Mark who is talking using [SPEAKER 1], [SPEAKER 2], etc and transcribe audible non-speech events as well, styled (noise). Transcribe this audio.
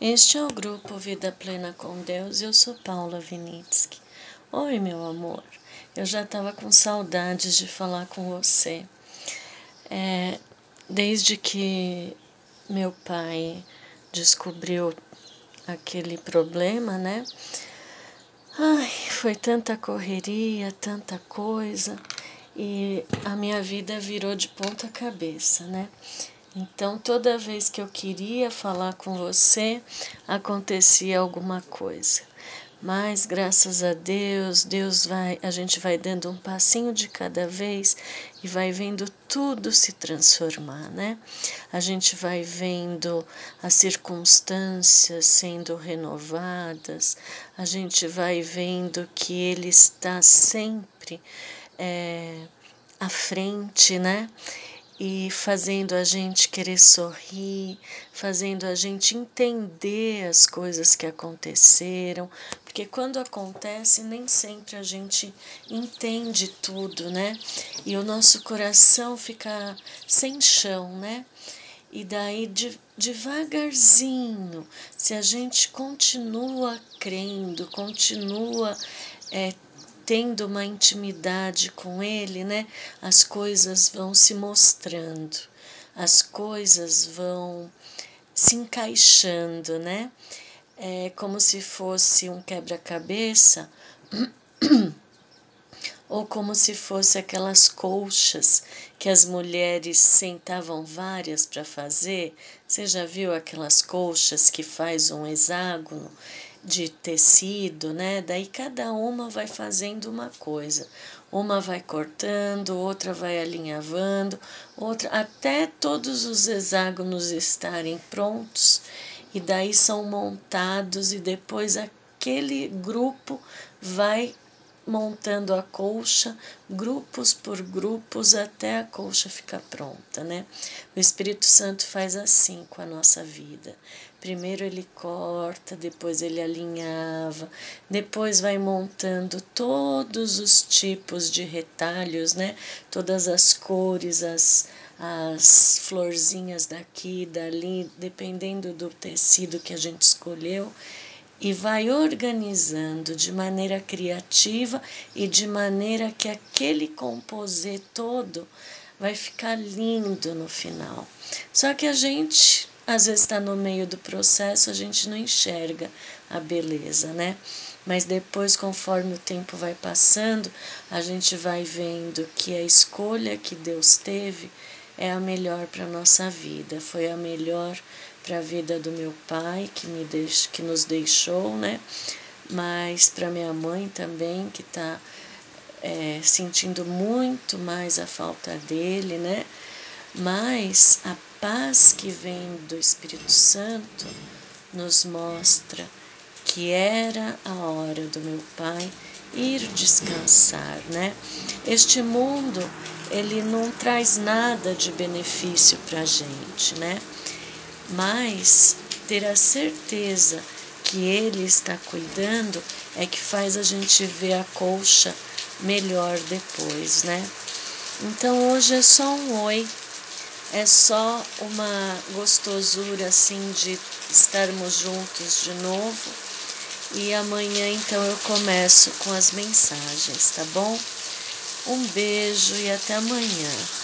[SPEAKER 1] Este é o grupo Vida Plena com Deus. Eu sou Paula Vinitsky. Oi, meu amor. Eu já estava com saudades de falar com você. É, desde que meu pai descobriu aquele problema, né? Ai, foi tanta correria, tanta coisa, e a minha vida virou de ponta cabeça, né? Então, toda vez que eu queria falar com você, acontecia alguma coisa. Mas graças a Deus, Deus vai, a gente vai dando um passinho de cada vez e vai vendo tudo se transformar, né? A gente vai vendo as circunstâncias sendo renovadas, a gente vai vendo que Ele está sempre é, à frente, né? E fazendo a gente querer sorrir, fazendo a gente entender as coisas que aconteceram, porque quando acontece nem sempre a gente entende tudo, né? E o nosso coração fica sem chão, né? E daí, de, devagarzinho, se a gente continua crendo, continua é, tendo uma intimidade com Ele, né, as coisas vão se mostrando, as coisas vão se encaixando, né? É como se fosse um quebra-cabeça (clears throat) ou como se fosse aquelas colchas que as mulheres sentavam várias para fazer. Você já viu aquelas colchas que faz um hexágono de tecido, né? Daí cada uma vai fazendo uma coisa. Uma vai cortando, outra vai alinhavando, outra até todos os hexágonos estarem prontos e daí são montados e depois aquele grupo vai montando a colcha, grupos por grupos, até a colcha ficar pronta, né? O Espírito Santo faz assim com a nossa vida. Primeiro ele corta, depois ele alinhava, depois vai montando todos os tipos de retalhos, né? Todas as cores, as, as florzinhas daqui, dali, dependendo do tecido que a gente escolheu e vai organizando de maneira criativa e de maneira que aquele composê todo vai ficar lindo no final. Só que a gente, às vezes, está no meio do processo, a gente não enxerga a beleza, né? Mas depois, conforme o tempo vai passando, a gente vai vendo que a escolha que Deus teve é a melhor para a nossa vida, foi a melhor para a vida do meu pai, que, me deix, que nos deixou, né? Mas para minha mãe também, que está é, sentindo muito mais a falta dele, né? Mas a paz que vem do Espírito Santo nos mostra que era a hora do meu pai ir descansar, né? Este mundo ele não traz nada de benefício para gente, né? Mas ter a certeza que Ele está cuidando é que faz a gente ver a colcha melhor depois, né? Então hoje é só um oi, é só uma gostosura assim de estarmos juntos de novo. E amanhã então eu começo com as mensagens, tá bom? Um beijo e até amanhã.